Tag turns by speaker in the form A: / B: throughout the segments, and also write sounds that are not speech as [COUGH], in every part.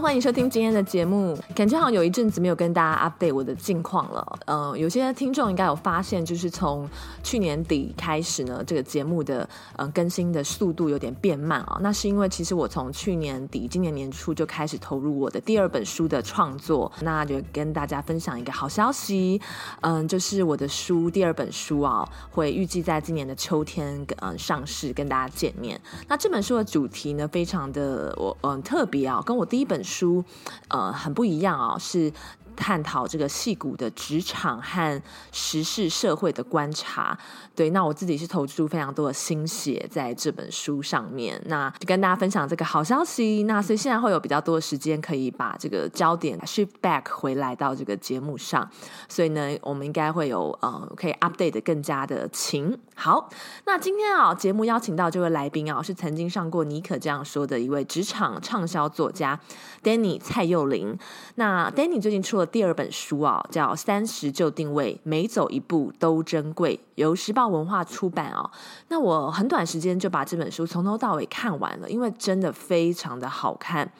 A: 欢迎收听今天的节目。感觉好像有一阵子没有跟大家 update 我的近况了。嗯、呃，有些听众应该有发现，就是从去年底开始呢，这个节目的嗯、更新的速度有点变慢啊。那是因为其实我从去年底、今年年初就开始投入我的第二本书的创作。那就跟大家分享一个好消息，嗯、就是我的书第二本书啊，会预计在今年的秋天嗯、上市，跟大家见面。那这本书的主题呢，非常的我嗯、特别啊，跟我第一本书。呃，很不一样啊，是。探讨这个戏骨的职场和时事社会的观察，对，那我自己是投注非常多的心血在这本书上面，那就跟大家分享这个好消息。那所以现在会有比较多的时间可以把这个焦点 shift back 回来到这个节目上，所以呢，我们应该会有呃可以 update 的更加的勤。好，那今天啊，节目邀请到这位来宾啊，是曾经上过尼可这样说的一位职场畅销作家 Danny 蔡佑琳。那 Danny 最近出了。第二本书啊，叫《三十就定位》，每走一步都珍贵，由时报文化出版哦。那我很短时间就把这本书从头到尾看完了，因为真的非常的好看。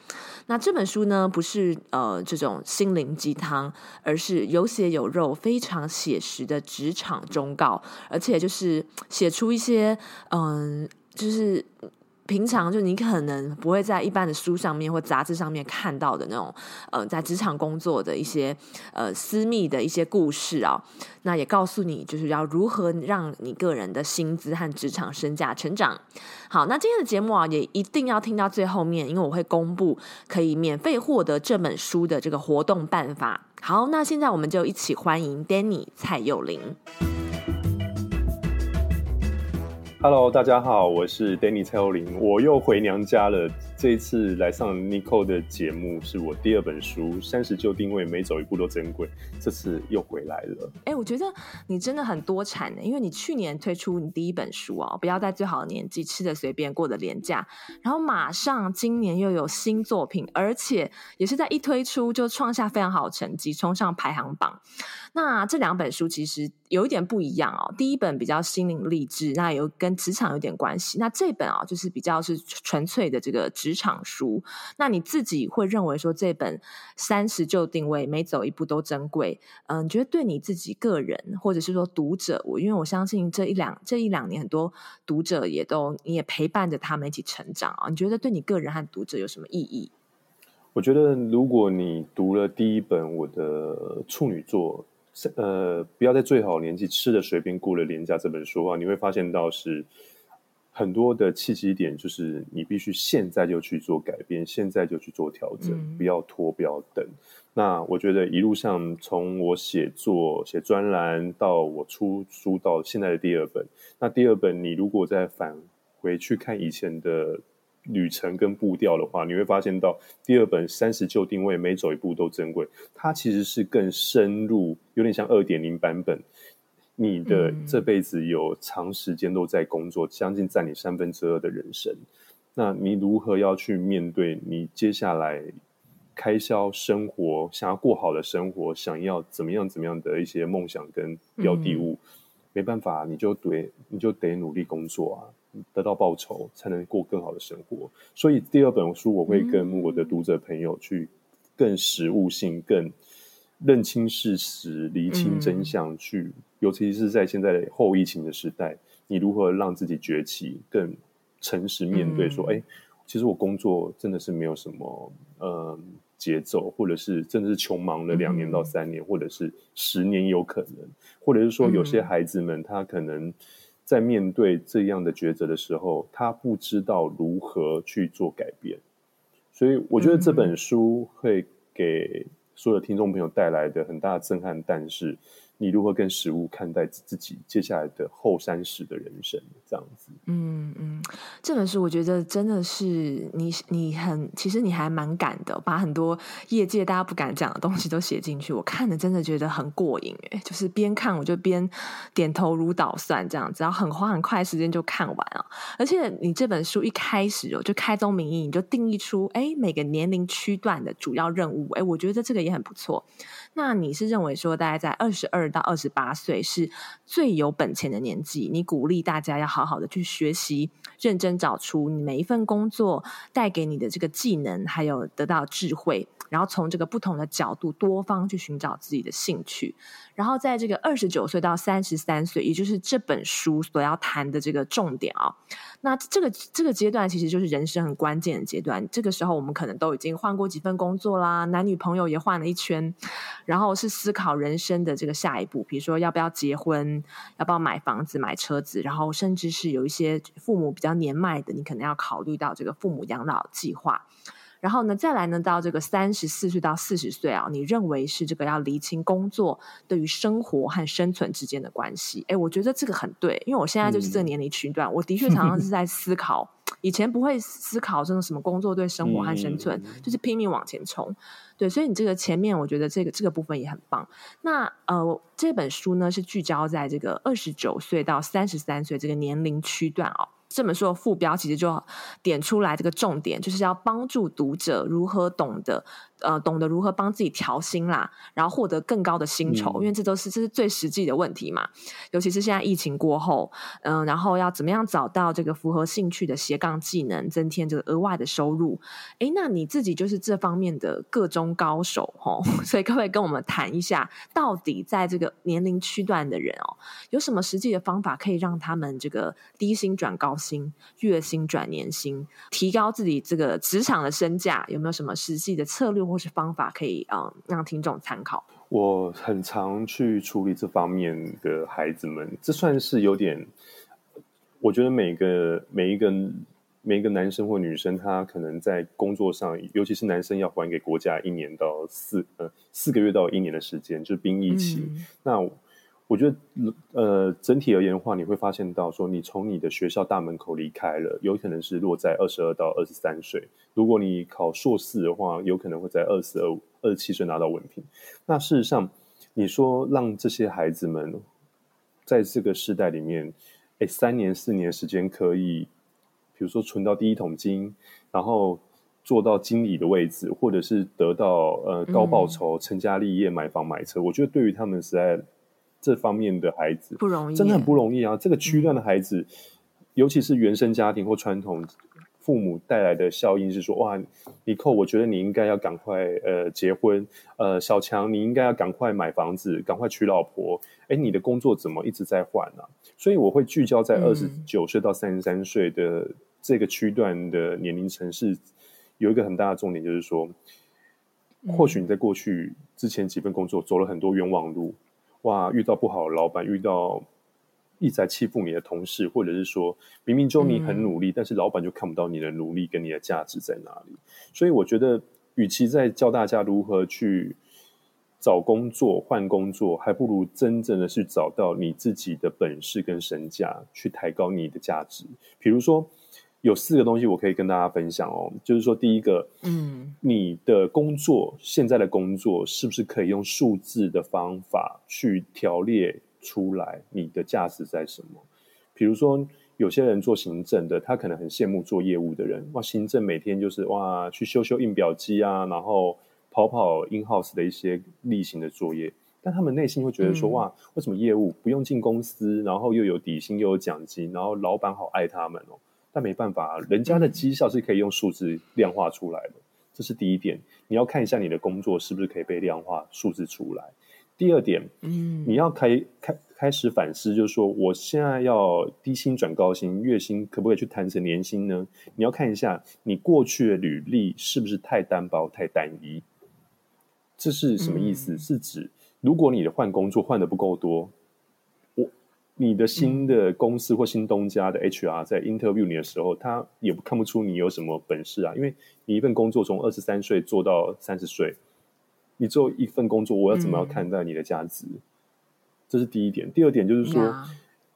A: 那这本书呢，不是呃这种心灵鸡汤，而是有血有肉、非常写实的职场忠告，而且就是写出一些嗯、就是。平常就你可能不会在一般的书上面或杂志上面看到的那种，呃，在职场工作的一些呃私密的一些故事啊，那也告诉你就是要如何让你个人的薪资和职场身价成长。好，那今天的节目啊，也一定要听到最后面，因为我会公布可以免费获得这本书的这个活动办法。好，那现在我们就一起欢迎 Danny 蔡佑琳。
B: Hello，大家好，我是 Danny 蔡佑琳，我又回娘家了。这一次来上 Nico 的节目，是我第二本书《三十就定位，每走一步都珍贵》。这次又回来了。
A: 哎、我觉得你真的很多产的，因为你去年推出你第一本书哦，不要在最好的年纪吃的随便，过得廉价，然后马上今年又有新作品，而且也是在一推出就创下非常好的成绩，冲上排行榜。那这两本书其实有一点不一样哦，第一本比较心灵励志，那有跟职场有点关系。那这本啊，就是比较是纯粹的这个职场书。那你自己会认为说，这本三十就定位，每走一步都珍贵。嗯，你觉得对你自己个人，或者是说读者，我因为我相信这一两这一两年，很多读者也都你也陪伴着他们一起成长啊。你觉得对你个人和读者有什么意义？
B: 我觉得如果你读了第一本我的处女作。呃，不要在最好的年纪吃的随便过了廉价这本书的话，你会发现到是很多的契机点，就是你必须现在就去做改变，现在就去做调整，嗯、不要拖，不要等。那我觉得一路上，从我写作、写专栏到我出书到现在的第二本，那第二本你如果再返回去看以前的。旅程跟步调的话，你会发现到第二本三十就定位，每走一步都珍贵。它其实是更深入，有点像二点零版本。你的这辈子有长时间都在工作，将近占你三分之二的人生。那你如何要去面对你接下来开销、生活，想要过好的生活，想要怎么样怎么样的一些梦想跟标的物？嗯、没办法，你就得你就得努力工作啊。得到报酬才能过更好的生活，所以第二本书我会跟我的读者朋友去更实务性、更认清事实、厘清真相去，去尤其是在现在后疫情的时代，你如何让自己崛起，更诚实面对说，哎、欸，其实我工作真的是没有什么呃节奏，或者是真的是穷忙了两年到三年，或者是十年有可能，或者是说有些孩子们他可能。在面对这样的抉择的时候，他不知道如何去做改变，所以我觉得这本书会给所有听众朋友带来的很大的震撼。但是，你如何跟食物看待自己接下来的后三十的人生？这样子。
A: 嗯嗯，这本书我觉得真的是你你很其实你还蛮敢的，把很多业界大家不敢讲的东西都写进去。我看的真的觉得很过瘾诶，就是边看我就边点头如捣蒜这样子，然后很花很快时间就看完啊。而且你这本书一开始哦就开宗明义你就定义出哎每个年龄区段的主要任务，哎我觉得这个也很不错。那你是认为说大概在二十二到二十八岁是最有本钱的年纪？你鼓励大家要好好的去学习，认真找出你每一份工作带给你的这个技能，还有得到智慧，然后从这个不同的角度多方去寻找自己的兴趣。然后在这个二十九岁到三十三岁，也就是这本书所要谈的这个重点啊、那这个这个阶段其实就是人生很关键的阶段。这个时候我们可能都已经换过几份工作啦，男女朋友也换了一圈，然后是思考人生的这个下一步，比如说要不要结婚，要不要买房子、买车子，然后甚至是有一些父母比较年迈的，你可能要考虑到这个父母养老计划。然后呢，再来呢，到这个三十四岁到四十岁啊，你认为是这个要厘清工作对于生活和生存之间的关系？哎，我觉得这个很对，因为我现在就是这个年龄区段，嗯、我的确常常是 [LAUGHS] 在思考，以前不会思考这种什么工作对生活和生存，嗯、就是拼命往前冲。对，所以你这个前面，我觉得这个这个部分也很棒。那呃，这本书呢是聚焦在这个二十九岁到三十三岁这个年龄区段哦。这本书的副标其实就点出来这个重点，就是要帮助读者如何懂得。呃，懂得如何帮自己调薪啦，然后获得更高的薪酬，嗯、因为这都是这是最实际的问题嘛。尤其是现在疫情过后，嗯、呃，然后要怎么样找到这个符合兴趣的斜杠技能，增添这个额外的收入？诶，那你自己就是这方面的个中高手哦，[LAUGHS] 所以各位跟我们谈一下，到底在这个年龄区段的人哦，有什么实际的方法可以让他们这个低薪转高薪，月薪转年薪，提高自己这个职场的身价？有没有什么实际的策略？或是方法可以嗯让听众参考。
B: 我很常去处理这方面的孩子们，这算是有点。我觉得每个每一个每一个男生或女生，他可能在工作上，尤其是男生要还给国家一年到四呃四个月到一年的时间，就是兵役期。嗯、那我觉得，呃，整体而言的话，你会发现到说，你从你的学校大门口离开了，有可能是落在二十二到二十三岁。如果你考硕士的话，有可能会在二十二、二十七岁拿到文凭。那事实上，你说让这些孩子们在这个时代里面，哎，三年、四年时间可以，比如说存到第一桶金，然后做到经理的位置，或者是得到呃高报酬、成家立业、买房买车，我觉得对于他们实在。这方面的孩子
A: 不容易，
B: 真的很不容易啊！这个区段的孩子，嗯、尤其是原生家庭或传统父母带来的效应是说：哇，尼寇，我觉得你应该要赶快呃结婚，呃，小强，你应该要赶快买房子，赶快娶老婆。哎，你的工作怎么一直在换呢、啊？所以我会聚焦在二十九岁到三十三岁的这个区段的年龄层，是有一个很大的重点，就是说，或许你在过去之前几份工作走了很多冤枉路。哇！遇到不好的老板，遇到一直在欺负你的同事，或者是说明明就你很努力，嗯、但是老板就看不到你的努力跟你的价值在哪里。所以我觉得，与其在教大家如何去找工作、换工作，还不如真正的去找到你自己的本事跟身价，去抬高你的价值。比如说。有四个东西我可以跟大家分享哦，就是说，第一个，嗯，你的工作现在的工作是不是可以用数字的方法去条列出来你的价值在什么？比如说，有些人做行政的，他可能很羡慕做业务的人，哇，行政每天就是哇去修修印表机啊，然后跑跑 in house 的一些例行的作业，但他们内心会觉得说，哇，为什么业务不用进公司，然后又有底薪又有奖金，然后老板好爱他们哦？但没办法，人家的绩效是可以用数字量化出来的，这是第一点。你要看一下你的工作是不是可以被量化数字出来。第二点，嗯，你要开开开始反思，就是说，我现在要低薪转高薪，月薪可不可以去谈成年薪呢？你要看一下你过去的履历是不是太单薄、太单一。这是什么意思？是指如果你的换工作换的不够多。你的新的公司或新东家的 HR 在 interview 你的时候，他也看不出你有什么本事啊，因为你一份工作从二十三岁做到三十岁，你做一份工作，我要怎么样看待你的价值？这是第一点。第二点就是说，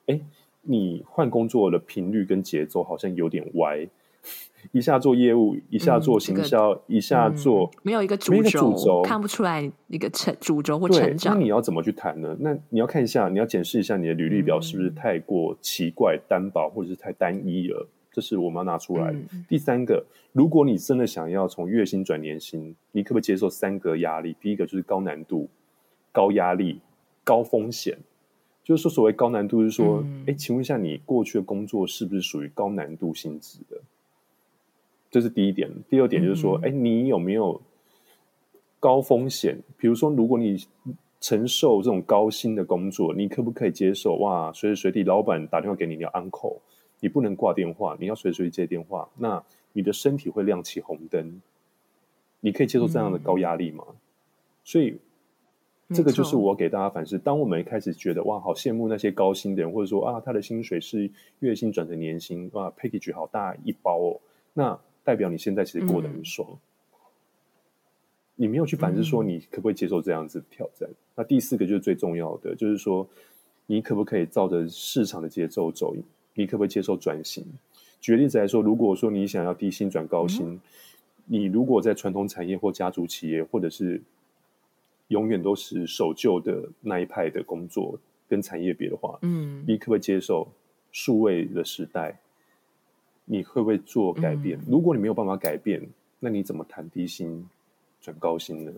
B: 哎 Yeah.，你换工作的频率跟节奏好像有点歪。[LAUGHS] 一下做业务，一下做行销，嗯这个、一下做、嗯、
A: 没有一个主轴，看不出来一个成主轴或成长。
B: 那你要怎么去谈呢？那你要看一下，你要检视一下你的履历表是不是太过奇怪、单薄，或者是太单一了。这是我们要拿出来。嗯、第三个，如果你真的想要从月薪转年薪，你可不可以接受三个压力？第一个就是高难度、高压力、高风险。就是说，所谓高难度，是说，哎、嗯，请问一下，你过去的工作是不是属于高难度性质的？这是第一点。第二点就是说，哎、嗯，你有没有高风险？比如说，如果你承受这种高薪的工作，你可不可以接受？哇，随时随地老板打电话给你，你要 on call，你不能挂电话，你要随时随地接电话。那你的身体会亮起红灯，你可以接受这样的高压力吗？嗯、所以，这个就是我给大家反思。当我们一开始觉得哇，好羡慕那些高薪的人，或者说啊，他的薪水是月薪转成年薪，哇，package 好大一包哦，那。代表你现在其实过得很爽，嗯、你没有去反思说你可不可以接受这样子的挑战。嗯、那第四个就是最重要的，就是说你可不可以照着市场的节奏走？你可不可以接受转型？举例子来说，如果说你想要低薪转高薪，嗯、你如果在传统产业或家族企业，或者是永远都是守旧的那一派的工作跟产业别的话，嗯，你可不可以接受数位的时代？你会不会做改变？嗯、如果你没有办法改变，那你怎么谈低薪转高薪呢？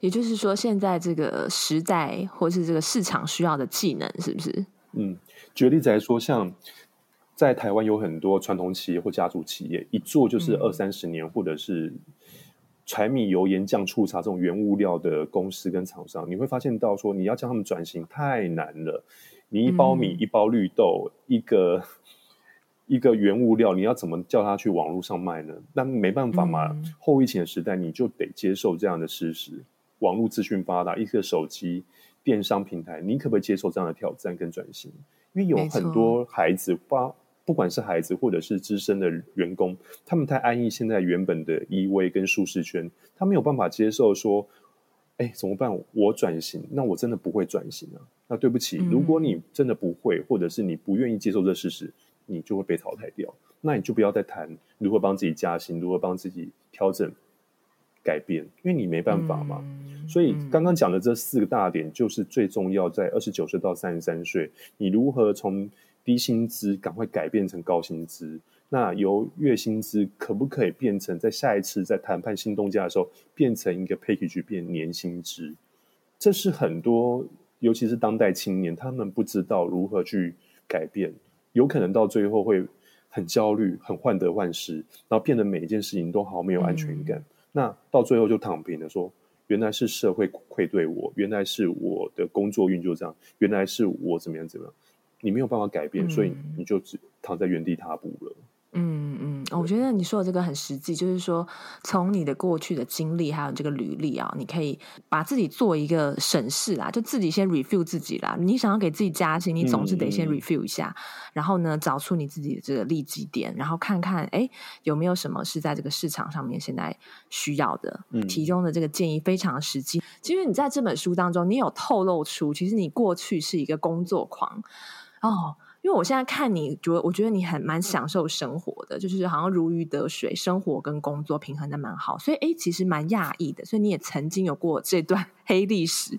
A: 也就是说，现在这个时代或是这个市场需要的技能，是不是？
B: 嗯，举例子来说，像在台湾有很多传统企业或家族企业，一做就是二三十年，嗯、或者是柴米油盐酱醋茶这种原物料的公司跟厂商，你会发现到说，你要叫他们转型太难了。你一包米，嗯、一包绿豆，一个。一个原物料，你要怎么叫他去网络上卖呢？那没办法嘛。嗯、后疫情的时代，你就得接受这样的事实。网络资讯发达，一个手机电商平台，你可不可以接受这样的挑战跟转型？因为有很多孩子，不不管是孩子或者是资深的员工，他们太安逸现在原本的依偎跟舒适圈，他没有办法接受说，哎，怎么办？我转型，那我真的不会转型啊。那对不起，嗯、如果你真的不会，或者是你不愿意接受这事实。你就会被淘汰掉，那你就不要再谈如何帮自己加薪，如何帮自己调整改变，因为你没办法嘛。嗯、所以刚刚讲的这四个大点，就是最重要，在二十九岁到三十三岁，你如何从低薪资赶快改变成高薪资？那由月薪资可不可以变成在下一次在谈判新东家的时候，变成一个 package 变年薪资？这是很多，尤其是当代青年，他们不知道如何去改变。有可能到最后会很焦虑、很患得患失，然后变得每一件事情都好没有安全感。嗯、那到最后就躺平了，说原来是社会愧对我，原来是我的工作运就这样，原来是我怎么样怎么样，你没有办法改变，嗯、所以你就只躺在原地踏步了。
A: 嗯嗯嗯，我觉得你说的这个很实际，就是说从你的过去的经历还有这个履历啊，你可以把自己做一个审视啦，就自己先 review 自己啦。你想要给自己加薪，你总是得先 review 一下，嗯、然后呢，找出你自己的这个利基点，然后看看哎有没有什么是在这个市场上面现在需要的。嗯，提供的这个建议非常实际。其实你在这本书当中，你有透露出，其实你过去是一个工作狂哦。因为我现在看你，觉得我觉得你很蛮享受生活的，就是好像如鱼得水，生活跟工作平衡的蛮好，所以诶，其实蛮讶异的。所以你也曾经有过这段 [LAUGHS] 黑历史，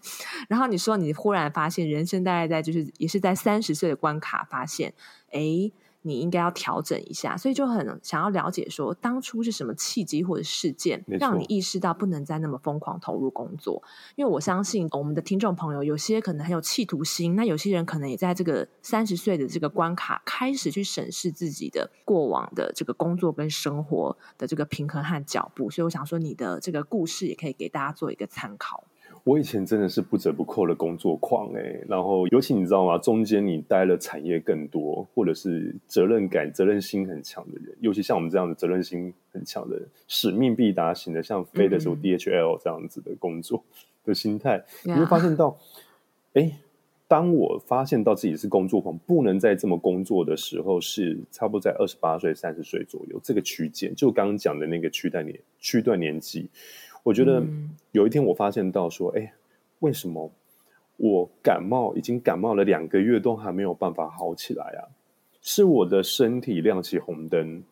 A: 然后你说你忽然发现人生大概在就是也是在三十岁的关卡发现，诶。你应该要调整一下，所以就很想要了解说，当初是什么契机或者事件，让你意识到不能再那么疯狂投入工作？因为我相信我们的听众朋友，有些可能很有企图心，那有些人可能也在这个三十岁的这个关卡，开始去审视自己的过往的这个工作跟生活的这个平衡和脚步。所以我想说，你的这个故事也可以给大家做一个参考。
B: 我以前真的是不折不扣的工作狂哎，然后尤其你知道吗？中间你待了产业更多，或者是责任感、责任心很强的人，尤其像我们这样的责任心很强的人，使命必达型的，像飞的时候 DHL 这样子的工作的心态，嗯、你会发现到，哎当我发现到自己是工作狂，不能再这么工作的时候，是差不多在二十八岁、三十岁左右这个区间，就刚刚讲的那个区段年区段年纪。我觉得有一天我发现到说，哎，为什么我感冒已经感冒了两个月，都还没有办法好起来啊！是我的身体亮起红灯，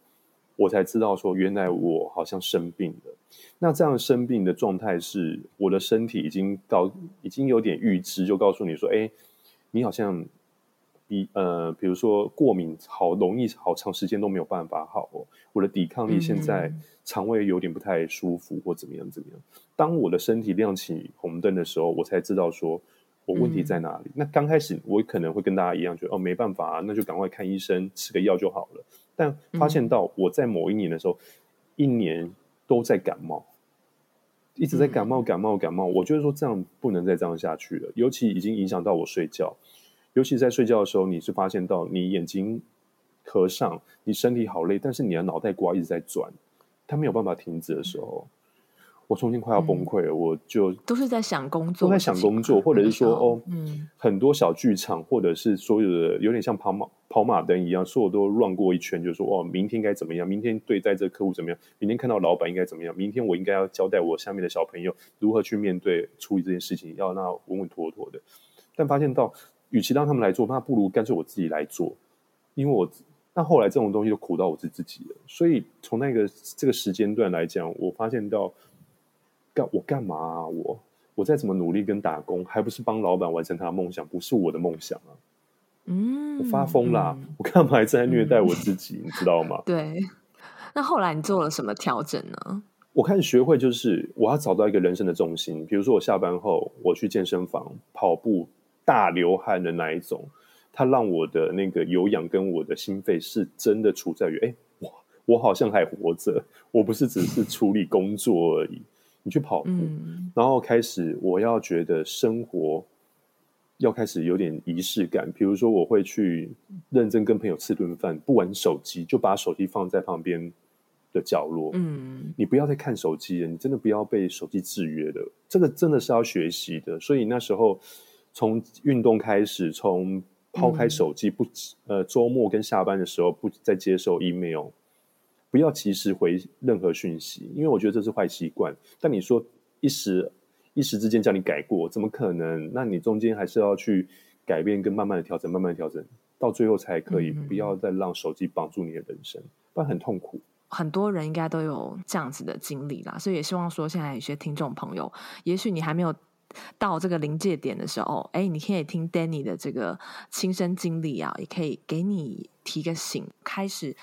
B: 我才知道说，原来我好像生病了。那这样生病的状态是，我的身体已经到，已经有点预知，就告诉你说，哎，你好像比呃，比如说过敏，好容易，好长时间都没有办法好哦。我的抵抗力现在肠胃有点不太舒服，或怎么样怎么样。当我的身体亮起红灯的时候，我才知道说。我问题在哪里？嗯、那刚开始我可能会跟大家一样，觉得哦没办法啊，那就赶快看医生，吃个药就好了。但发现到我在某一年的时候，嗯、一年都在感冒，一直在感冒，感冒，感冒。我觉得说这样不能再这样下去了，尤其已经影响到我睡觉。尤其在睡觉的时候，你是发现到你眼睛合上，你身体好累，但是你的脑袋瓜一直在转，它没有办法停止的时候。嗯我重新快要崩溃了，嗯、我就
A: 都是在想工作，
B: 都在想工作，或者是说哦，嗯，很多小剧场，或者是所有的有点像跑马跑马灯一样，所有都乱过一圈，就是说哦，明天该怎么样？明天对待这个客户怎么样？明天看到老板应该怎么样？明天我应该要交代我下面的小朋友如何去面对处理这件事情，要那稳稳妥妥的。但发现到，与其让他们来做，那不如干脆我自己来做，因为我那后来这种东西就苦到我自己了。所以从那个这个时间段来讲，我发现到干。我干嘛啊？我我再怎么努力跟打工，还不是帮老板完成他的梦想，不是我的梦想啊！嗯，我发疯啦！嗯、我干嘛还在虐待我自己？嗯、你知道吗？[LAUGHS]
A: 对。那后来你做了什么调整呢？
B: 我开始学会，就是我要找到一个人生的重心。比如说，我下班后我去健身房跑步，大流汗的那一种，它让我的那个有氧跟我的心肺是真的处在于，哎，我我好像还活着，我不是只是处理工作而已。你去跑步，嗯、然后开始，我要觉得生活要开始有点仪式感。比如说，我会去认真跟朋友吃顿饭，不玩手机，就把手机放在旁边的角落。嗯，你不要再看手机了，你真的不要被手机制约了。这个真的是要学习的。所以那时候从运动开始，从抛开手机，不呃周末跟下班的时候不再接受 email。不要及时回任何讯息，因为我觉得这是坏习惯。但你说一时一时之间叫你改过，怎么可能？那你中间还是要去改变，跟慢慢的调整，慢慢的调整，到最后才可以。不要再让手机绑住你的人生，不然很痛苦。
A: 很多人应该都有这样子的经历啦，所以也希望说，现在有些听众朋友，也许你还没有到这个临界点的时候，哎，你可以听 Danny 的这个亲身经历啊，也可以给你提个醒，开始。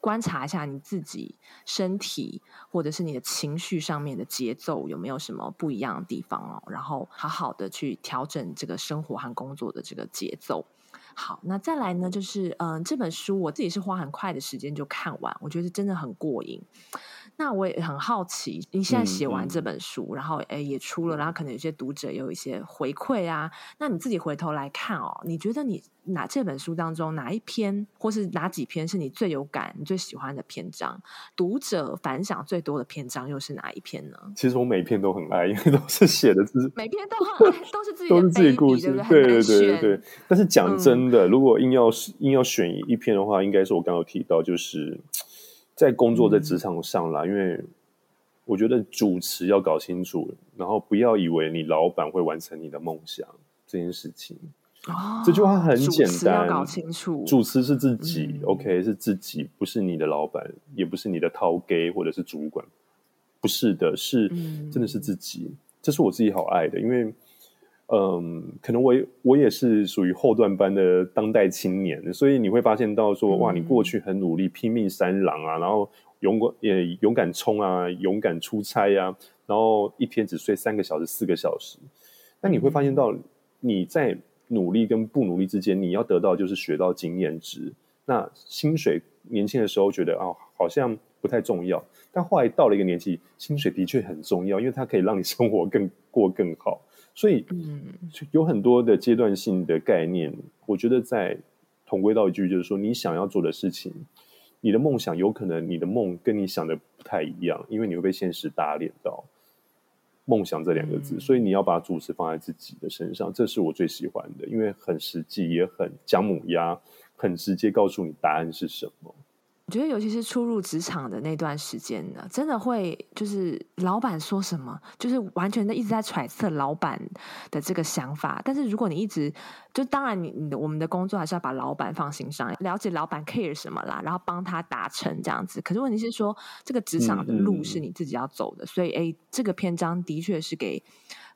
A: 观察一下你自己身体或者是你的情绪上面的节奏有没有什么不一样的地方哦，然后好好的去调整这个生活和工作的这个节奏。好，那再来呢，就是嗯，这本书我自己是花很快的时间就看完，我觉得真的很过瘾。那我也很好奇，你现在写完这本书，嗯嗯、然后诶也出了，然后可能有些读者有一些回馈啊。那你自己回头来看哦，你觉得你哪这本书当中哪一篇，或是哪几篇是你最有感、你最喜欢的篇章？读者反响最多的篇章又是哪一篇呢？
B: 其实我每篇都很爱，因为都是写的字，
A: 每篇都 [LAUGHS] 很爱，都是自己的
B: 都是自己故事，对对对对对。但是讲真的，嗯、如果硬要硬要选一篇的话，应该是我刚刚有提到，就是。在工作在职场上啦，嗯、因为我觉得主持要搞清楚，然后不要以为你老板会完成你的梦想这件事情。哦，这句话很简
A: 单，搞清楚，
B: 主持是自己、嗯、，OK，是自己，不是你的老板，也不是你的头家或者是主管，不是的，是、嗯、真的是自己。这是我自己好爱的，因为。嗯，可能我我也是属于后段班的当代青年，所以你会发现到说，哇，你过去很努力，拼命三郎啊，然后勇敢也勇敢冲啊，勇敢出差啊，然后一天只睡三个小时、四个小时。那你会发现到你在努力跟不努力之间，你要得到就是学到经验值。那薪水年轻的时候觉得啊，好像不太重要，但后来到了一个年纪，薪水的确很重要，因为它可以让你生活更过更好。所以，有很多的阶段性的概念，我觉得在同归到一句，就是说，你想要做的事情，你的梦想，有可能你的梦跟你想的不太一样，因为你会被现实打脸到“梦想”这两个字。所以，你要把主持放在自己的身上，这是我最喜欢的，因为很实际，也很姜母鸭，很直接告诉你答案是什么。
A: 我觉得，尤其是初入职场的那段时间呢，真的会就是老板说什么，就是完全的一直在揣测老板的这个想法。但是如果你一直就当然你你的我们的工作还是要把老板放心上，了解老板 care 什么啦，然后帮他达成这样子。可是问题是说，这个职场的路是你自己要走的，嗯嗯、所以诶，这个篇章的确是给。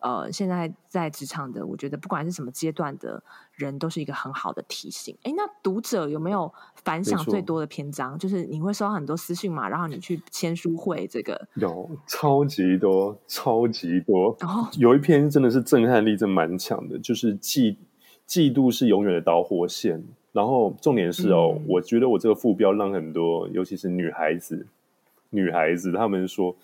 A: 呃，现在在职场的，我觉得不管是什么阶段的人，都是一个很好的提醒。哎，那读者有没有反响最多的篇章？就是你会收到很多私讯嘛，然后你去签书会，这个
B: 有超级多，超级多。然后、哦、有一篇真的是震撼力真蛮强的，就是嫉嫉妒是永远的导火线。然后重点是哦，嗯、我觉得我这个副标让很多，尤其是女孩子，女孩子她们说。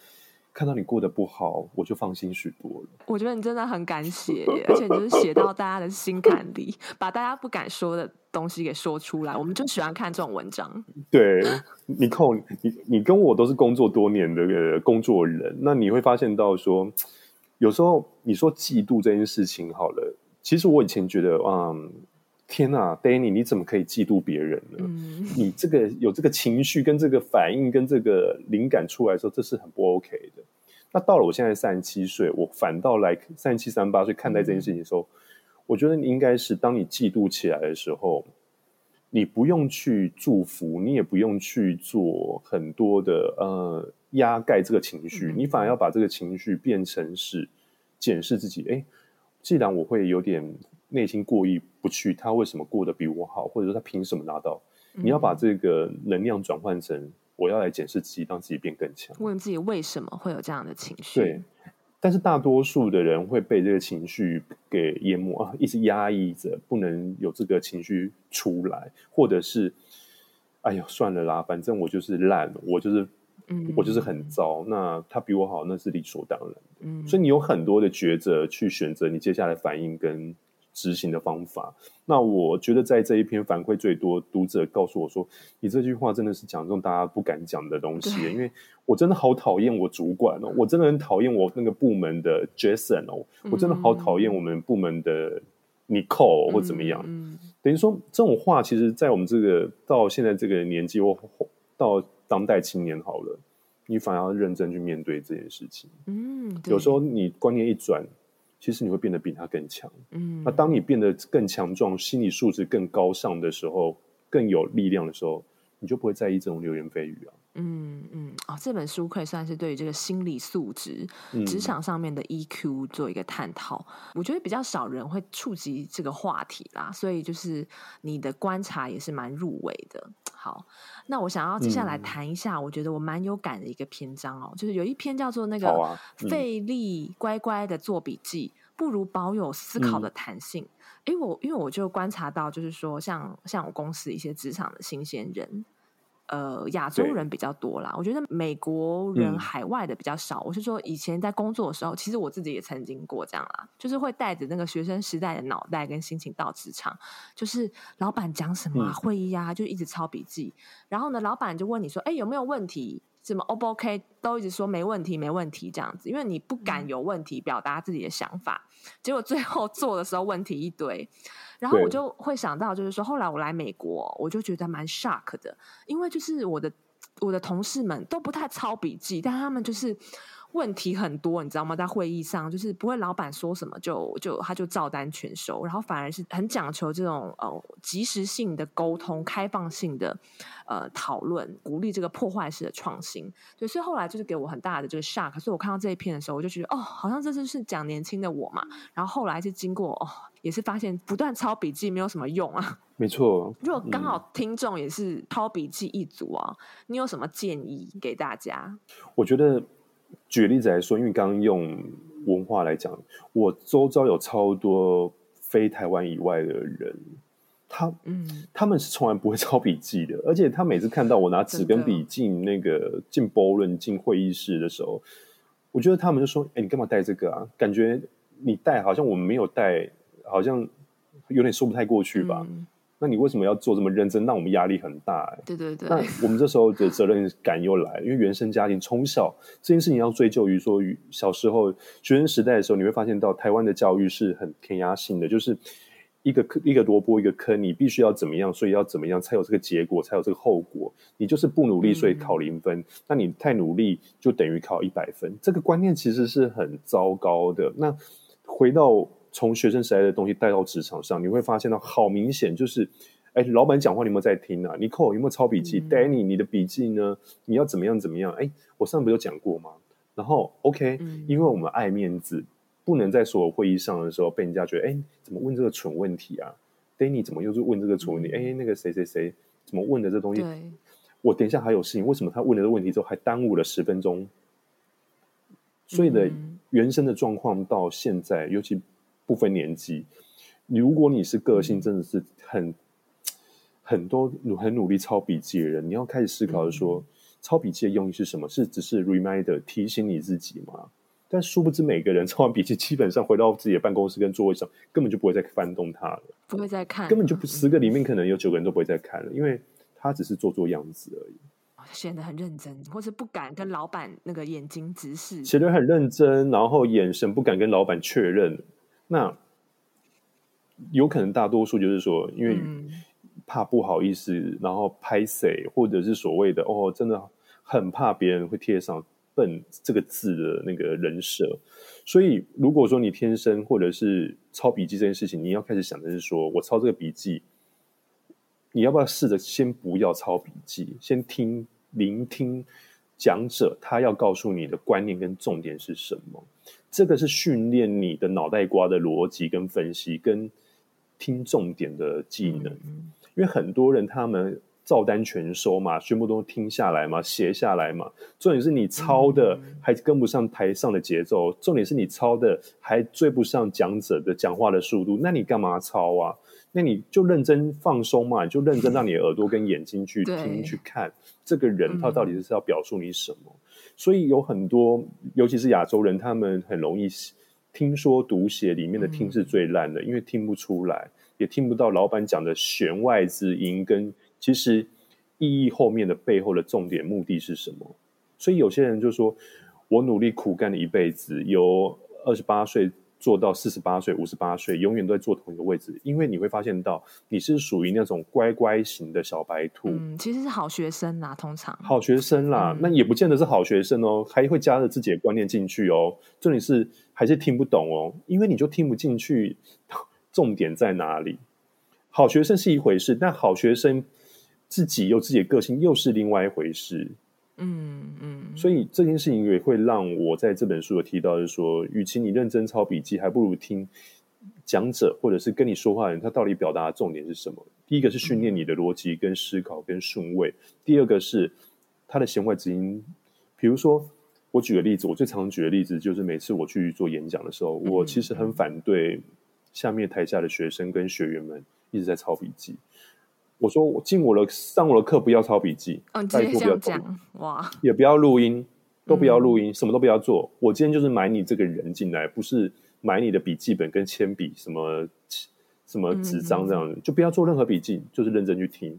B: 看到你过得不好，我就放心许多了。
A: 我觉得你真的很敢写，而且你就是写到大家的心坎里，把大家不敢说的东西给说出来。我们就喜欢看这种文章。
B: 对，你看你你跟我都是工作多年的工作人，那你会发现到说，有时候你说嫉妒这件事情好了，其实我以前觉得，嗯。天呐，Danny，你怎么可以嫉妒别人呢？嗯、你这个有这个情绪跟这个反应跟这个灵感出来的时候，这是很不 OK 的。那到了我现在三十七岁，我反倒来三十七、三十八岁看待这件事情的时候，嗯、我觉得你应该是当你嫉妒起来的时候，你不用去祝福，你也不用去做很多的呃压盖这个情绪，嗯、你反而要把这个情绪变成是检视自己。哎，既然我会有点。内心过意不去，他为什么过得比我好，或者说他凭什么拿到？嗯、你要把这个能量转换成，我要来检视自己，让自己变更强。
A: 问自己为什么会有这样的情绪？
B: 对，但是大多数的人会被这个情绪给淹没啊，一直压抑着，不能有这个情绪出来，或者是，哎呦，算了啦，反正我就是烂，我就是。嗯，我就是很糟。那他比我好，那是理所当然的。嗯，所以你有很多的抉择去选择你接下来反应跟执行的方法。那我觉得在这一篇反馈最多，读者告诉我说：“你这句话真的是讲这种大家不敢讲的东西。”因为我真的好讨厌我主管哦，我真的很讨厌我那个部门的 Jason 哦，我真的好讨厌我们部门的 Nicole 或怎么样。嗯，等于说这种话，其实，在我们这个到现在这个年纪，或到。当代青年好了，你反而要认真去面对这件事情。嗯，有时候你观念一转，其实你会变得比他更强。嗯，那当你变得更强壮，心理素质更高尚的时候，更有力量的时候，你就不会在意这种流言蜚语啊。
A: 嗯嗯，哦，这本书可以算是对于这个心理素质、嗯、职场上面的 EQ 做一个探讨。我觉得比较少人会触及这个话题啦，所以就是你的观察也是蛮入围的。好，那我想要接下来谈一下，我觉得我蛮有感的一个篇章哦，嗯、就是有一篇叫做那个费力乖乖的做笔记，嗯、不如保有思考的弹性。哎、嗯，我因为我就观察到，就是说像像我公司一些职场的新鲜人。呃，亚洲人比较多啦。我觉得美国人海外的比较少。嗯、我是说，以前在工作的时候，其实我自己也曾经过这样啦，就是会带着那个学生时代的脑袋跟心情到职场，就是老板讲什么、啊嗯、会议啊，就一直抄笔记。然后呢，老板就问你说：“哎，有没有问题？什么 O 不 OK？” 都一直说没问题，没问题这样子，因为你不敢有问题表达自己的想法，嗯、结果最后做的时候问题一堆。然后我就会想到，就是说，后来我来美国，我就觉得蛮 shock 的，因为就是我的我的同事们都不太抄笔记，但他们就是。问题很多，你知道吗？在会议上，就是不会老板说什么就就他就照单全收，然后反而是很讲求这种呃及时性的沟通、开放性的呃讨论，鼓励这个破坏式的创新。对，所以后来就是给我很大的这个 shock。所以我看到这一篇的时候，我就觉得哦，好像这就是讲年轻的我嘛。然后后来是经过哦，也是发现不断抄笔记没有什么用啊。[LAUGHS]
B: 没错，
A: 如果刚好听众也是抄笔记一族啊，嗯、你有什么建议给大家？
B: 我觉得。举例子来说，因为刚刚用文化来讲，我周遭有超多非台湾以外的人，他嗯，他们是从来不会抄笔记的，而且他每次看到我拿纸跟笔进那个进 ballroom 进会议室的时候，我觉得他们就说：“哎，你干嘛带这个啊？感觉你带好像我们没有带，好像有点说不太过去吧。嗯”那你为什么要做这么认真？让我们压力很大，欸。
A: 对对对。
B: 那我们这时候的责任感又来，因为原生家庭从小这件事情要追究于说，小时候学生时代的时候，你会发现到台湾的教育是很填鸭性的，就是一个一个萝卜一个坑，你必须要怎么样，所以要怎么样才有这个结果，才有这个后果。你就是不努力，所以考零分；嗯、那你太努力，就等于考一百分。这个观念其实是很糟糕的。那回到从学生时代的东西带到职场上，你会发现到好明显就是，哎，老板讲话你有没有在听啊？Nicole 有没有抄笔记、嗯、？Danny 你的笔记呢？你要怎么样怎么样？哎，我上次不有讲过吗？然后 OK，、嗯、因为我们爱面子。不能在所有会议上的时候被人家觉得，哎，怎么问这个蠢问题啊？Danny 怎么又是问这个蠢问题？哎、嗯，那个谁谁谁怎么问的这东西？我等一下还有事情，为什么他问了这个问题之后还耽误了十分钟？所以的原生的状况到现在，尤其不分年纪，如果你是个性真的是很、嗯、很多很努力抄笔记的人，你要开始思考的说，嗯、抄笔记的用意是什么？是只是 reminder 提醒你自己吗？但殊不知，每个人 [LAUGHS] 抄完笔记，基本上回到自己的办公室跟座位上，根本就不会再翻动它了，
A: 不会再看，
B: 根本就不十个里面可能有九个人都不会再看了，因为他只是做做样子而已，
A: 显得很认真，或是不敢跟老板那个眼睛直视，
B: 显得很认真，然后眼神不敢跟老板确认。那有可能大多数就是说，因为怕不好意思，然后拍谁，或者是所谓的哦，真的很怕别人会贴上。笨这个字的那个人设，所以如果说你天生或者是抄笔记这件事情，你要开始想的是说，我抄这个笔记，你要不要试着先不要抄笔记，先听聆听讲者他要告诉你的观念跟重点是什么？这个是训练你的脑袋瓜的逻辑跟分析跟听重点的技能，因为很多人他们。照单全收嘛，全部都听下来嘛，写下来嘛。重点是你抄的还跟不上台上的节奏，嗯、重点是你抄的还追不上讲者的讲话的速度。那你干嘛抄啊？那你就认真放松嘛，你就认真让你耳朵跟眼睛去听去看这个人他到底是要表述你什么。嗯、所以有很多，尤其是亚洲人，他们很容易听说读写里面的听是最烂的，嗯、因为听不出来，也听不到老板讲的弦外之音跟。其实意义后面的背后的重点目的是什么？所以有些人就说，我努力苦干了一辈子，由二十八岁做到四十八岁、五十八岁，永远都在坐同一个位置。因为你会发现到你是属于那种乖乖型的小白兔。
A: 嗯，其实是好学生啦，通常
B: 好学生啦，嗯、那也不见得是好学生哦，还会加了自己的观念进去哦。重点是还是听不懂哦，因为你就听不进去，[LAUGHS] 重点在哪里？好学生是一回事，但好学生。自己有自己的个性，又是另外一回事。嗯嗯，嗯，所以这件事情也会让我在这本书有提到，就是说，与其你认真抄笔记，还不如听讲者或者是跟你说话的人，他到底表达的重点是什么？第一个是训练你的逻辑跟思考跟顺位，嗯、第二个是他的弦外之音。比如说，我举个例子，我最常举的例子就是每次我去做演讲的时候，我其实很反对下面台下的学生跟学员们一直在抄笔记。我说我进我的上我的课不要抄笔记，
A: 哦，直接这样讲哇，
B: 也不要录音，都不要录音，嗯、什么都不要做。我今天就是买你这个人进来，不是买你的笔记本跟铅笔什么什么纸张这样子，嗯、就不要做任何笔记，就是认真去听。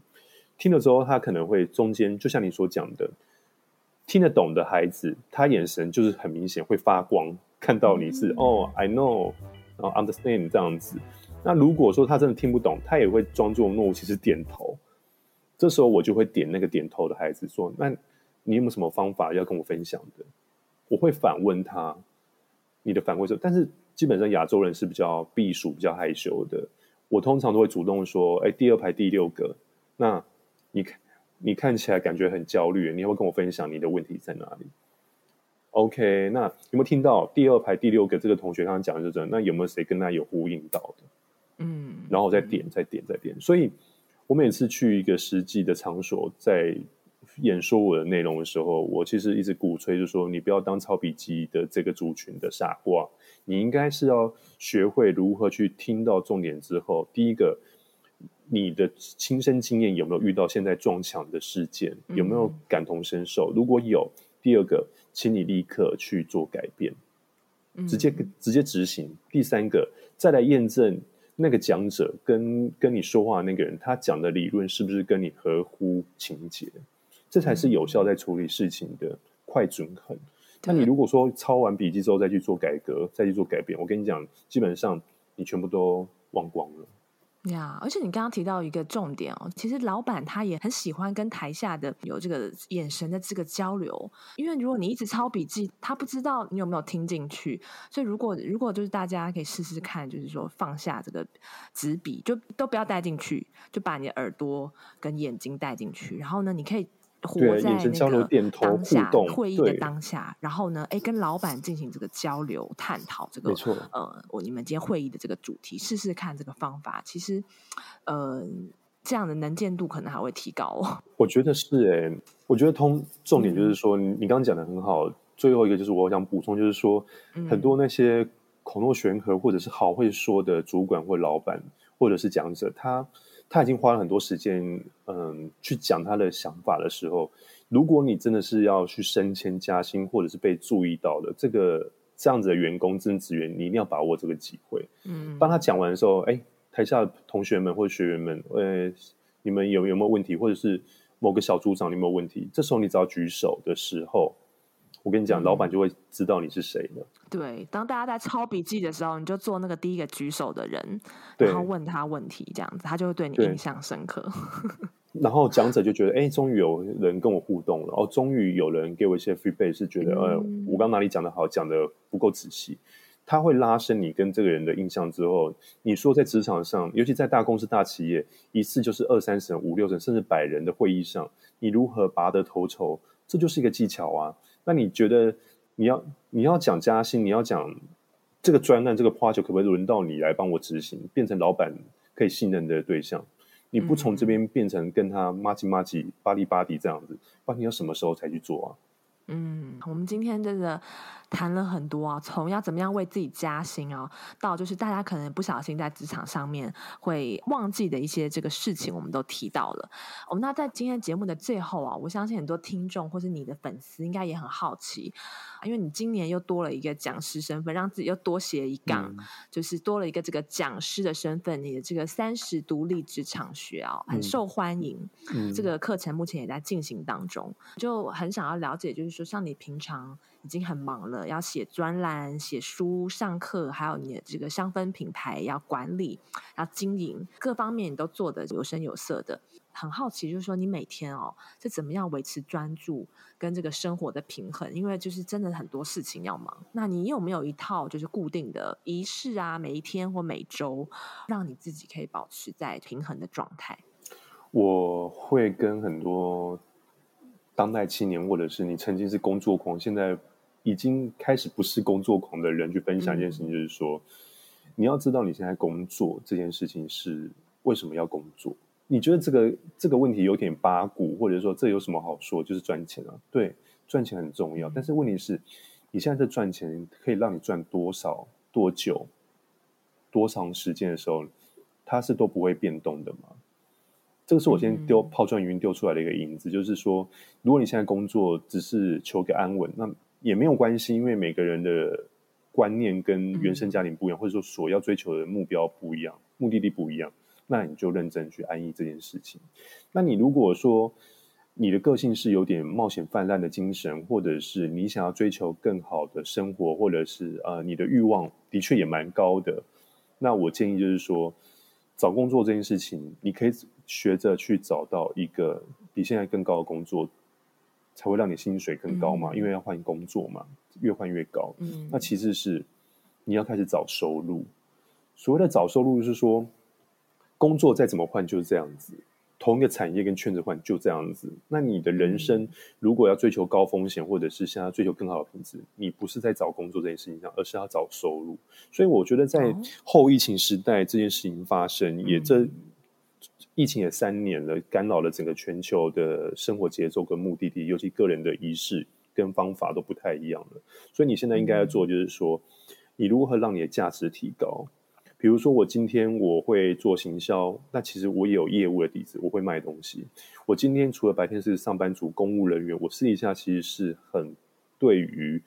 B: 听了之后，他可能会中间就像你所讲的，听得懂的孩子，他眼神就是很明显会发光，看到你是、嗯、哦，I know，然后 understand 这样子。那如果说他真的听不懂，他也会装作若无其事点头。这时候我就会点那个点头的孩子说：“那你有没有什么方法要跟我分享的？”我会反问他：“你的反馈是？”但是基本上亚洲人是比较避暑、比较害羞的。我通常都会主动说：“哎，第二排第六个，那你看你看起来感觉很焦虑，你要不要跟我分享你的问题在哪里？”OK，那有没有听到第二排第六个这个同学刚刚讲的是这？那有没有谁跟他有呼应到的？嗯，然后再点，再点，再点。所以，我每次去一个实际的场所，在演说我的内容的时候，我其实一直鼓吹，就是说，你不要当抄笔记的这个族群的傻瓜，你应该是要学会如何去听到重点之后，第一个，你的亲身经验有没有遇到现在撞墙的事件，有没有感同身受？如果有，第二个，请你立刻去做改变，直接直接执行。第三个，再来验证。那个讲者跟跟你说话的那个人，他讲的理论是不是跟你合乎情节？这才是有效在处理事情的快准狠。那、嗯、你如果说抄完笔记之后再去做改革，再去做改变，我跟你讲，基本上你全部都忘光了。
A: 呀而且你刚刚提到一个重点哦，其实老板他也很喜欢跟台下的有这个眼神的这个交流，因为如果你一直抄笔记，他不知道你有没有听进去。所以如果如果就是大家可以试试看，就是说放下这个纸笔，就都不要带进去，就把你的耳朵跟眼睛带进去，然后呢，你可以。活在那个当下会议的当下，然后呢，哎，跟老板进行这个交流探讨，这个没错呃，我你们今天会议的这个主题，试试看这个方法，其实呃，这样的能见度可能还会提高哦。[LAUGHS]
B: 我觉得是哎、欸，我觉得通重点就是说，嗯、你刚刚讲的很好，最后一个就是我想补充，就是说、嗯、很多那些口若悬河或者是好会说的主管或老板或者是讲者，他。他已经花了很多时间，嗯，去讲他的想法的时候，如果你真的是要去升迁加薪，或者是被注意到的这个这样子的员工、资深职员，你一定要把握这个机会。嗯，当他讲完的时候，哎，台下的同学们或者学员们，呃，你们有有没有问题，或者是某个小组长你有没有问题？这时候你只要举手的时候。我跟你讲，老板就会知道你是谁了。
A: 对，当大家在抄笔记的时候，你就做那个第一个举手的人，然后问他问题，这样子他就会对你印象深刻。[LAUGHS]
B: 然后讲者就觉得，哎，终于有人跟我互动了，哦，终于有人给我一些 feedback，是觉得，呃、嗯，我刚哪里讲的好，讲的不够仔细。他会拉伸你跟这个人的印象之后，你说在职场上，尤其在大公司、大企业，一次就是二三十人、五六十人，甚至百人的会议上，你如何拔得头筹，这就是一个技巧啊。那你觉得你要你要讲加薪，你要讲这个专案这个 project 可不可以轮到你来帮我执行，变成老板可以信任的对象？你不从这边变成跟他麻吉麻吉、巴里巴迪这样子，不然你要什么时候才去做啊？
A: 嗯，我们今天真的。谈了很多啊，从要怎么样为自己加薪啊，到就是大家可能不小心在职场上面会忘记的一些这个事情，我们都提到了。我们那在今天节目的最后啊，我相信很多听众或是你的粉丝应该也很好奇，因为你今年又多了一个讲师身份，让自己又多写一杠，嗯、就是多了一个这个讲师的身份。你的这个三十独立职场学啊，很受欢迎。嗯、这个课程目前也在进行当中，就很想要了解，就是说像你平常。已经很忙了，要写专栏、写书、上课，还有你的这个香氛品牌要管理、要经营，各方面你都做得有声有色的。很好奇，就是说你每天哦，是怎么样维持专注跟这个生活的平衡？因为就是真的很多事情要忙。那你有没有一套就是固定的仪式啊？每一天或每周，让你自己可以保持在平衡的状态？
B: 我会跟很多当代青年，或者是你曾经是工作狂，现在。已经开始不是工作狂的人去分享一件事情，就是说，嗯、你要知道你现在工作这件事情是为什么要工作？你觉得这个这个问题有点八股，或者说这有什么好说？就是赚钱啊，对，赚钱很重要。但是问题是，你现在在赚钱可以让你赚多少、多久、多长时间的时候，它是都不会变动的吗？这个是我先丢抛砖引玉丢出来的一个引子，就是说，如果你现在工作只是求个安稳，那也没有关系，因为每个人的观念跟原生家庭不一样，嗯、或者说所要追求的目标不一样，目的地不一样，那你就认真去安逸这件事情。那你如果说你的个性是有点冒险泛滥的精神，或者是你想要追求更好的生活，或者是呃你的欲望的确也蛮高的，那我建议就是说，找工作这件事情，你可以学着去找到一个比现在更高的工作。才会让你薪水更高嘛，嗯、因为要换工作嘛，越换越高。嗯，那其次是你要开始找收入。所谓的找收入，就是说工作再怎么换就是这样子，同一个产业跟圈子换就这样子。那你的人生如果要追求高风险，或者是想要追求更好的品质，你不是在找工作这件事情上，而是要找收入。所以我觉得在后疫情时代，这件事情发生，嗯、也这。疫情也三年了，干扰了整个全球的生活节奏跟目的地，尤其个人的仪式跟方法都不太一样了。所以你现在应该要做，就是说，你如何让你的价值提高？比如说，我今天我会做行销，那其实我也有业务的底子，我会卖东西。我今天除了白天是上班族、公务人员，我私底下其实是很对于。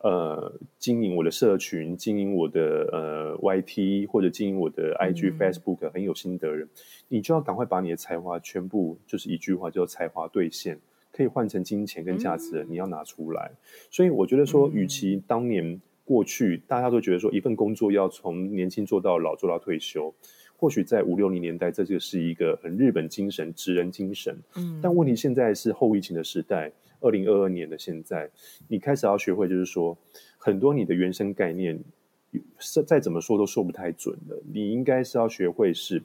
B: 呃，经营我的社群，经营我的呃 YT，或者经营我的 IG、嗯、Facebook，很有心得人，你就要赶快把你的才华全部，就是一句话叫才华兑现，可以换成金钱跟价值你要拿出来。所以我觉得说，与其当年过去大家都觉得说一份工作要从年轻做到老，做到退休，或许在五六零年代，这就是一个很日本精神、职人精神。嗯，但问题现在是后疫情的时代，二零二二年的现在，你开始要学会，就是说，很多你的原生概念，是再怎么说都说不太准的。你应该是要学会是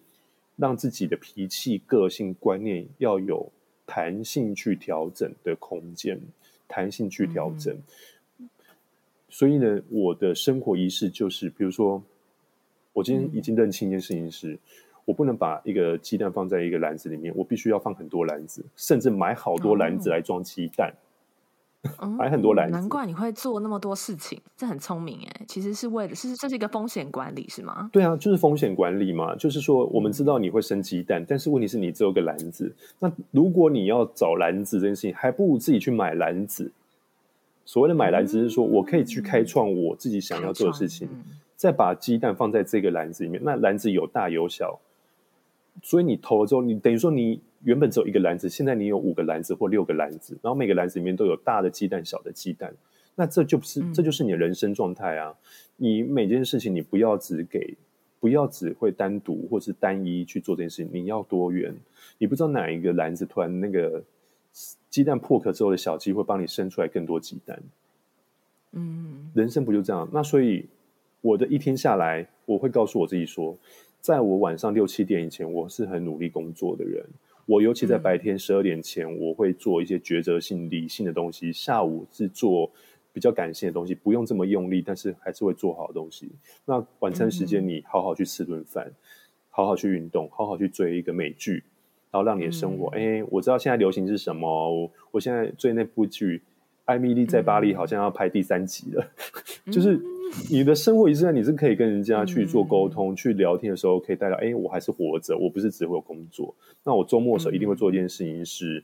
B: 让自己的脾气、个性、观念要有弹性去调整的空间，弹性去调整。嗯、所以呢，我的生活仪式就是，比如说。我今天已经认清一件事情是，我不能把一个鸡蛋放在一个篮子里面，我必须要放很多篮子，甚至买好多篮子来装鸡蛋，哦、[LAUGHS] 买很多篮子。
A: 难怪你会做那么多事情，这很聪明哎，其实是为了是这是一个风险管理是吗？
B: 对啊，就是风险管理嘛，就是说我们知道你会生鸡蛋，但是问题是你只有个篮子，那如果你要找篮子这件事情，还不如自己去买篮子。所谓的买篮子是说我可以去开创我自己想要做的事情。再把鸡蛋放在这个篮子里面，那篮子有大有小，所以你投了之后，你等于说你原本只有一个篮子，现在你有五个篮子或六个篮子，然后每个篮子里面都有大的鸡蛋、小的鸡蛋，那这就不是，这就是你的人生状态啊！你每件事情你不要只给，不要只会单独或是单一去做这件事情，你要多元。你不知道哪一个篮子突然那个鸡蛋破壳之后的小鸡会帮你生出来更多鸡蛋。嗯，人生不就这样？那所以。我的一天下来，我会告诉我自己说，在我晚上六七点以前，我是很努力工作的人。我尤其在白天十二点前，我会做一些抉择性、理性的东西。下午是做比较感性的东西，不用这么用力，但是还是会做好的东西。那晚餐时间，你好好去吃顿饭，好好去运动，好好去追一个美剧，然后让你的生活。哎，我知道现在流行是什么，我我现在追那部剧《艾米丽在巴黎》，好像要拍第三集了，[LAUGHS] 就是。你的生活仪式，你是可以跟人家去做沟通、嗯、去聊天的时候，可以带到，哎，我还是活着，我不是只会有工作。那我周末的时候一定会做一件事情是，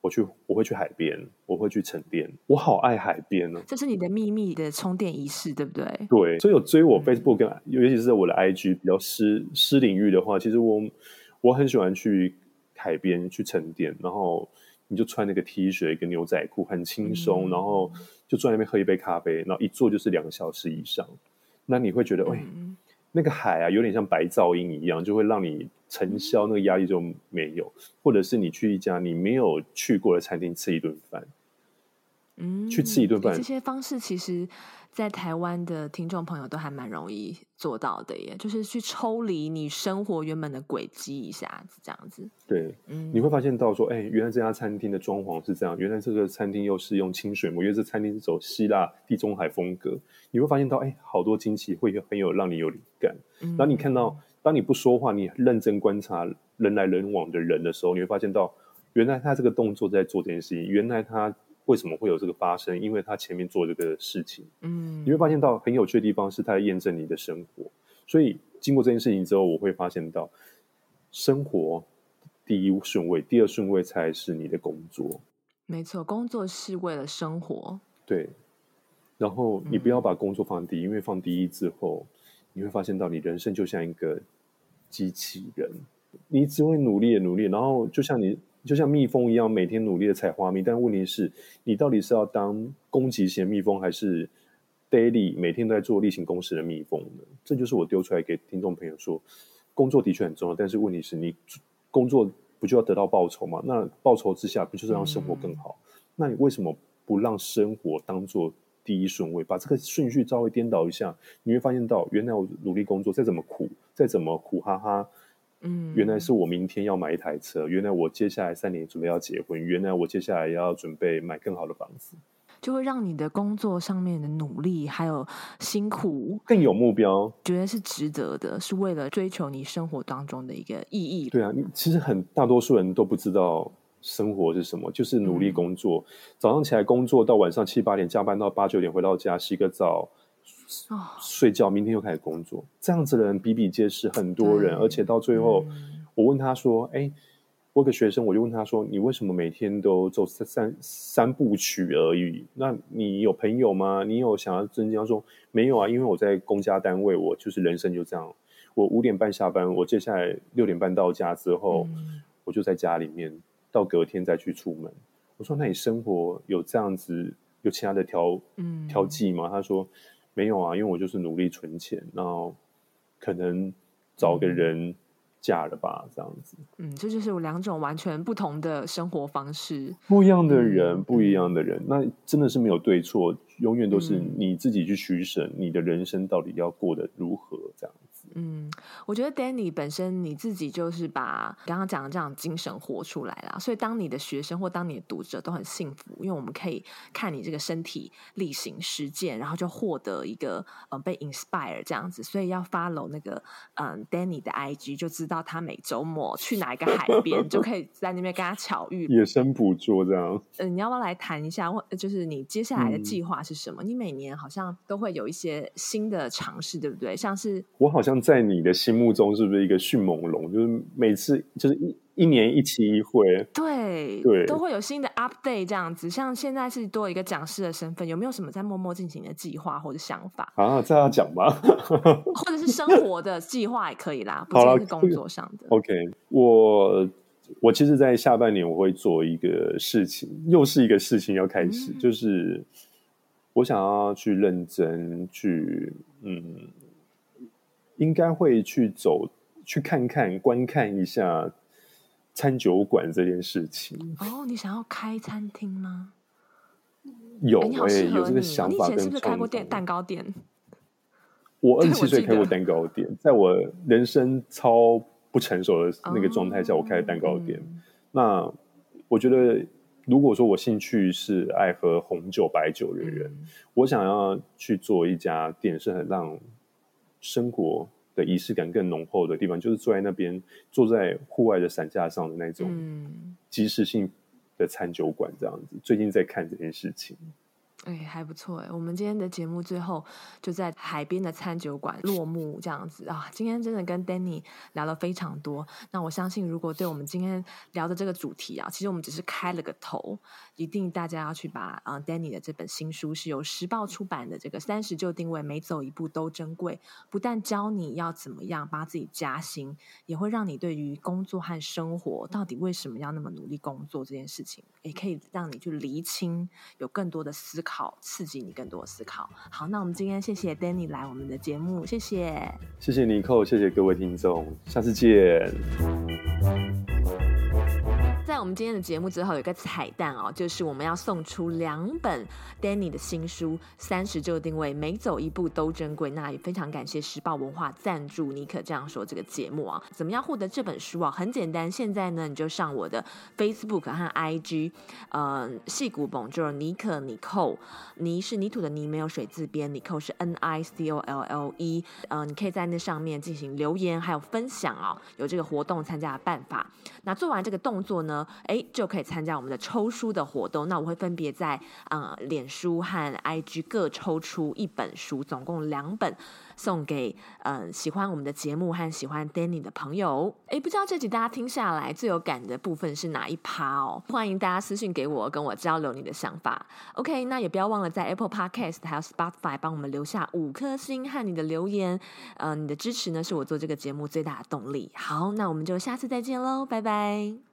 B: 我去，我会去海边，我会去沉淀。我好爱海边呢、啊，
A: 这是你的秘密的充电仪式，对不对？
B: 对，所以有追我 Facebook 跟，尤其是我的 IG 比较私私领域的话，其实我我很喜欢去海边去沉淀，然后。你就穿那个 T 恤，一个牛仔裤，很轻松，嗯、然后就坐在那边喝一杯咖啡，然后一坐就是两个小时以上。那你会觉得，哎、嗯，那个海啊，有点像白噪音一样，就会让你尘嚣，那个压力就没有。或者是你去一家你没有去过的餐厅吃一顿饭，嗯，去吃一顿饭，
A: 这些方式其实。在台湾的听众朋友都还蛮容易做到的耶，就是去抽离你生活原本的轨迹一下子，这样子。
B: 对，嗯，你会发现到说，哎，原来这家餐厅的装潢是这样，原来这个餐厅又是用清水模，因为这餐厅是走希腊地中海风格。你会发现到，哎，好多惊喜会很有让你有灵感。嗯，然后你看到，当你不说话，你认真观察人来人往的人的时候，你会发现到，原来他这个动作在做这件事情，原来他。为什么会有这个发生？因为他前面做这个事情，嗯，你会发现到很有趣的地方是他在验证你的生活。所以经过这件事情之后，我会发现到生活第一顺位，第二顺位才是你的工作。
A: 没错，工作是为了生活。
B: 对，然后你不要把工作放第一，嗯，因为放第一之后，你会发现到你人生就像一个机器人，你只会努力的努力，然后就像你。就像蜜蜂一样，每天努力的采花蜜，但问题是，你到底是要当攻击型蜜蜂，还是 daily 每天都在做例行公事的蜜蜂呢？这就是我丢出来给听众朋友说，工作的确很重要，但是问题是你工作不就要得到报酬吗？那报酬之下，不就是让生活更好？嗯、那你为什么不让生活当做第一顺位，把这个顺序稍微颠倒一下？你会发现到，原来我努力工作，再怎么苦，再怎么苦哈哈。嗯，原来是我明天要买一台车，原来我接下来三年准备要结婚，原来我接下来要准备买更好的房子，
A: 就会让你的工作上面的努力还有辛苦
B: 更有目标，
A: 觉得是值得的，是为了追求你生活当中的一个意义。
B: 对啊，其实很大多数人都不知道生活是什么，就是努力工作，嗯、早上起来工作到晚上七八点加班到八九点回到家洗个澡。睡觉，明天又开始工作，这样子的人比比皆是，很多人，而且到最后，嗯、我问他说：“哎，我有个学生，我就问他说，你为什么每天都走三三三部曲而已？那你有朋友吗？你有想要增加？说没有啊，因为我在公家单位，我就是人生就这样。我五点半下班，我接下来六点半到家之后，嗯、我就在家里面，到隔天再去出门。我说，那你生活有这样子，有其他的调嗯调剂吗？他说。没有啊，因为我就是努力存钱，然后可能找个人嫁了吧，这样子。
A: 嗯，这就是有两种完全不同的生活方式，
B: 不一样的人，嗯、不一样的人，那真的是没有对错，永远都是你自己去取舍，你的人生到底要过得如何，这样子。
A: 嗯，我觉得 Danny 本身你自己就是把刚刚讲的这样精神活出来了，所以当你的学生或当你的读者都很幸福，因为我们可以看你这个身体力行实践，然后就获得一个嗯被 inspire 这样子，所以要 follow 那个嗯 Danny 的 IG，就知道他每周末去哪一个海边，就可以在那边跟他巧遇 [LAUGHS]
B: 野生捕捉这样。
A: 嗯，你要不要来谈一下，或就是你接下来的计划是什么？嗯、你每年好像都会有一些新的尝试，对不对？像是
B: 我好像。在你的心目中，是不是一个迅猛龙？就是每次就是一一年一期一会，
A: 对对，都会有新的 update 这样子。像现在是多一个讲师的身份，有没有什么在默默进行的计划或者想法
B: 啊？这样讲吧，[LAUGHS]
A: 或者是生活的计划也可以啦，不仅是工作上的。
B: OK，我我其实，在下半年我会做一个事情，又是一个事情要开始，嗯、就是我想要去认真去嗯。应该会去走，去看看、观看一下餐酒馆这件事情。
A: 哦，你想要开餐厅吗？
B: 有，我也有这个想法。
A: 你以前是不是开过店蛋糕店？[LAUGHS]
B: 我 [LAUGHS] 二十七岁开过蛋糕店，在我人生超不成熟的那个状态下，我开了蛋糕店。嗯、那我觉得，如果说我兴趣是爱喝红酒、白酒的人，嗯、我想要去做一家店，是很让。生活的仪式感更浓厚的地方，就是坐在那边，坐在户外的伞架上的那种即时性的餐酒馆，这样子。最近在看这件事情。
A: 哎，还不错哎！我们今天的节目最后就在海边的餐酒馆落幕，这样子啊。今天真的跟 Danny 聊了非常多。那我相信，如果对我们今天聊的这个主题啊，其实我们只是开了个头，一定大家要去把啊 Danny 的这本新书是由时报出版的这个三十就定位，每走一步都珍贵。不但教你要怎么样把自己加薪，也会让你对于工作和生活到底为什么要那么努力工作这件事情，也可以让你去厘清，有更多的思考。好，刺激你更多思考。好，那我们今天谢谢 Danny 来我们的节目，谢谢，
B: 谢谢尼寇，谢谢各位听众，下次见。
A: 在我们今天的节目之后有一个彩蛋哦，就是我们要送出两本 Danny 的新书《三十就定位，每走一步都珍贵》。那也非常感谢时报文化赞助尼可这样说这个节目啊。怎么样获得这本书啊？很简单，现在呢你就上我的 Facebook 和 IG，呃，戏骨 Bonjour 尼可尼寇，泥是泥土的泥，没有水字边，尼寇是 N I C O L L E，呃，你可以在那上面进行留言还有分享啊，有这个活动参加的办法。那做完这个动作呢？哎，就可以参加我们的抽书的活动。那我会分别在呃，脸书和 IG 各抽出一本书，总共两本，送给呃喜欢我们的节目和喜欢 Danny 的朋友。哎，不知道这集大家听下来最有感的部分是哪一趴哦？欢迎大家私信给我，跟我交流你的想法。OK，那也不要忘了在 Apple Podcast 还有 Spotify 帮我们留下五颗星和你的留言。呃，你的支持呢，是我做这个节目最大的动力。好，那我们就下次再见喽，拜拜。